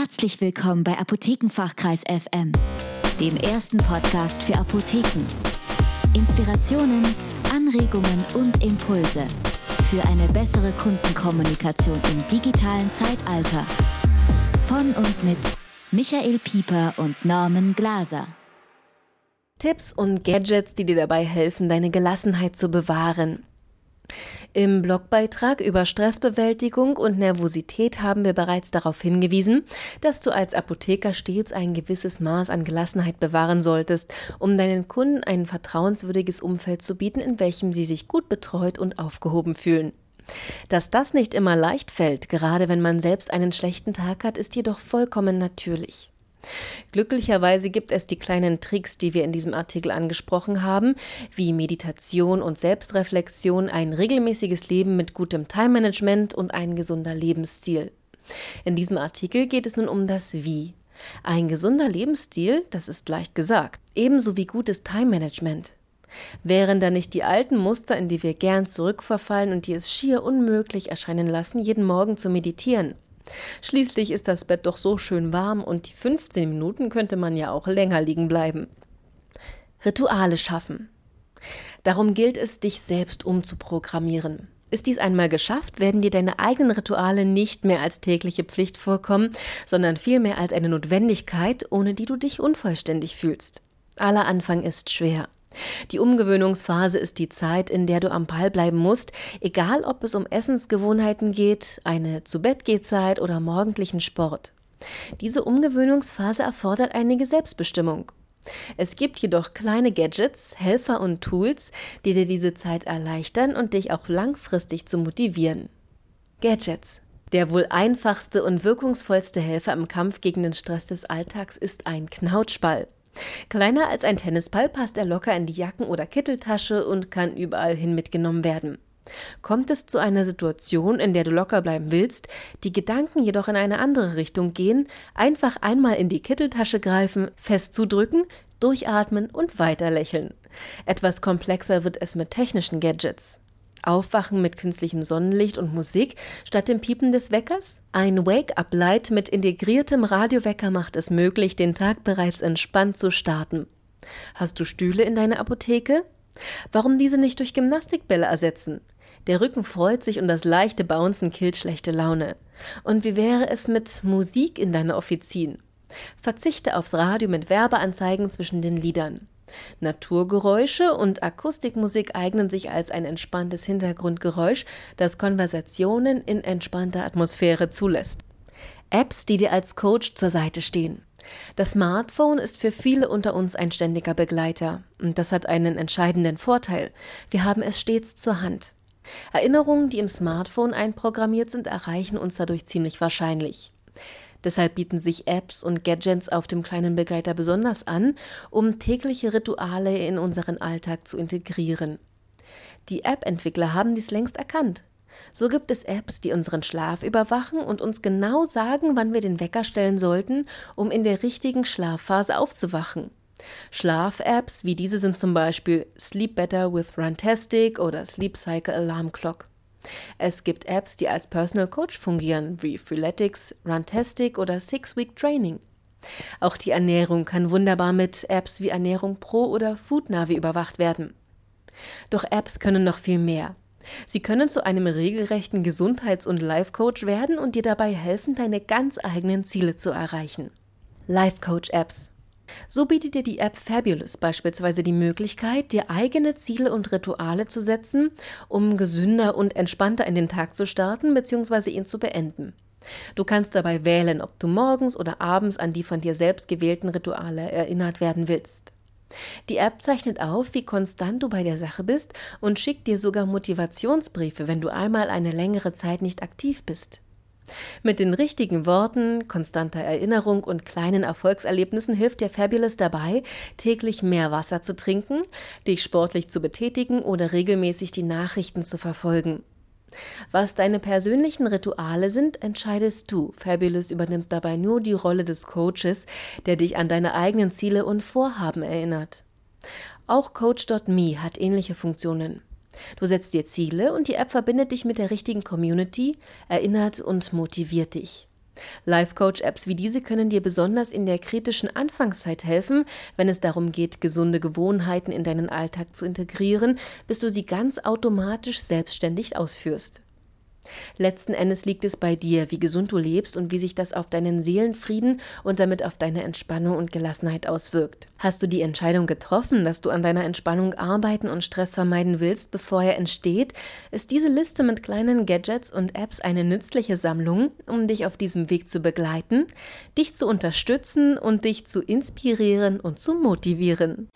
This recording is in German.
Herzlich willkommen bei Apothekenfachkreis FM, dem ersten Podcast für Apotheken. Inspirationen, Anregungen und Impulse für eine bessere Kundenkommunikation im digitalen Zeitalter. Von und mit Michael Pieper und Norman Glaser. Tipps und Gadgets, die dir dabei helfen, deine Gelassenheit zu bewahren. Im Blogbeitrag über Stressbewältigung und Nervosität haben wir bereits darauf hingewiesen, dass du als Apotheker stets ein gewisses Maß an Gelassenheit bewahren solltest, um deinen Kunden ein vertrauenswürdiges Umfeld zu bieten, in welchem sie sich gut betreut und aufgehoben fühlen. Dass das nicht immer leicht fällt, gerade wenn man selbst einen schlechten Tag hat, ist jedoch vollkommen natürlich. Glücklicherweise gibt es die kleinen Tricks, die wir in diesem Artikel angesprochen haben, wie Meditation und Selbstreflexion, ein regelmäßiges Leben mit gutem Time-Management und ein gesunder Lebensstil. In diesem Artikel geht es nun um das Wie. Ein gesunder Lebensstil, das ist leicht gesagt, ebenso wie gutes Time-Management. Wären da nicht die alten Muster, in die wir gern zurückverfallen und die es schier unmöglich erscheinen lassen, jeden Morgen zu meditieren? Schließlich ist das Bett doch so schön warm und die 15 Minuten könnte man ja auch länger liegen bleiben. Rituale schaffen. Darum gilt es, dich selbst umzuprogrammieren. Ist dies einmal geschafft, werden dir deine eigenen Rituale nicht mehr als tägliche Pflicht vorkommen, sondern vielmehr als eine Notwendigkeit, ohne die du dich unvollständig fühlst. Aller Anfang ist schwer. Die Umgewöhnungsphase ist die Zeit, in der du am Ball bleiben musst, egal ob es um Essensgewohnheiten geht, eine Zu-Bett-Geh-Zeit oder morgendlichen Sport. Diese Umgewöhnungsphase erfordert einige Selbstbestimmung. Es gibt jedoch kleine Gadgets, Helfer und Tools, die dir diese Zeit erleichtern und dich auch langfristig zu motivieren. Gadgets. Der wohl einfachste und wirkungsvollste Helfer im Kampf gegen den Stress des Alltags ist ein Knautschball. Kleiner als ein Tennisball passt er locker in die Jacken- oder Kitteltasche und kann überall hin mitgenommen werden. Kommt es zu einer Situation, in der du locker bleiben willst, die Gedanken jedoch in eine andere Richtung gehen, einfach einmal in die Kitteltasche greifen, fest zudrücken, durchatmen und weiter lächeln. Etwas komplexer wird es mit technischen Gadgets. Aufwachen mit künstlichem Sonnenlicht und Musik statt dem Piepen des Weckers? Ein Wake-up-Light mit integriertem Radiowecker macht es möglich, den Tag bereits entspannt zu starten. Hast du Stühle in deiner Apotheke? Warum diese nicht durch Gymnastikbälle ersetzen? Der Rücken freut sich und das leichte Bouncen killt schlechte Laune. Und wie wäre es mit Musik in deiner Offizin? Verzichte aufs Radio mit Werbeanzeigen zwischen den Liedern. Naturgeräusche und Akustikmusik eignen sich als ein entspanntes Hintergrundgeräusch, das Konversationen in entspannter Atmosphäre zulässt. Apps, die dir als Coach zur Seite stehen. Das Smartphone ist für viele unter uns ein ständiger Begleiter. Und das hat einen entscheidenden Vorteil. Wir haben es stets zur Hand. Erinnerungen, die im Smartphone einprogrammiert sind, erreichen uns dadurch ziemlich wahrscheinlich. Deshalb bieten sich Apps und Gadgets auf dem kleinen Begleiter besonders an, um tägliche Rituale in unseren Alltag zu integrieren. Die App-Entwickler haben dies längst erkannt. So gibt es Apps, die unseren Schlaf überwachen und uns genau sagen, wann wir den Wecker stellen sollten, um in der richtigen Schlafphase aufzuwachen. Schlaf-Apps wie diese sind zum Beispiel Sleep Better with Runtastic oder Sleep Cycle Alarm Clock. Es gibt Apps, die als Personal Coach fungieren, wie Freeletics, Runtastic oder Six Week Training. Auch die Ernährung kann wunderbar mit Apps wie Ernährung Pro oder Foodnavi überwacht werden. Doch Apps können noch viel mehr. Sie können zu einem regelrechten Gesundheits- und Life-Coach werden und dir dabei helfen, deine ganz eigenen Ziele zu erreichen. Life-Coach-Apps so bietet dir die App Fabulous beispielsweise die Möglichkeit, dir eigene Ziele und Rituale zu setzen, um gesünder und entspannter in den Tag zu starten bzw. ihn zu beenden. Du kannst dabei wählen, ob du morgens oder abends an die von dir selbst gewählten Rituale erinnert werden willst. Die App zeichnet auf, wie konstant du bei der Sache bist und schickt dir sogar Motivationsbriefe, wenn du einmal eine längere Zeit nicht aktiv bist. Mit den richtigen Worten, konstanter Erinnerung und kleinen Erfolgserlebnissen hilft dir Fabulous dabei, täglich mehr Wasser zu trinken, dich sportlich zu betätigen oder regelmäßig die Nachrichten zu verfolgen. Was deine persönlichen Rituale sind, entscheidest du. Fabulous übernimmt dabei nur die Rolle des Coaches, der dich an deine eigenen Ziele und Vorhaben erinnert. Auch Coach.me hat ähnliche Funktionen. Du setzt dir Ziele und die App verbindet dich mit der richtigen Community, erinnert und motiviert dich. Life-Coach-Apps wie diese können dir besonders in der kritischen Anfangszeit helfen, wenn es darum geht, gesunde Gewohnheiten in deinen Alltag zu integrieren, bis du sie ganz automatisch selbstständig ausführst. Letzten Endes liegt es bei dir, wie gesund du lebst und wie sich das auf deinen Seelenfrieden und damit auf deine Entspannung und Gelassenheit auswirkt. Hast du die Entscheidung getroffen, dass du an deiner Entspannung arbeiten und Stress vermeiden willst, bevor er entsteht, ist diese Liste mit kleinen Gadgets und Apps eine nützliche Sammlung, um dich auf diesem Weg zu begleiten, dich zu unterstützen und dich zu inspirieren und zu motivieren.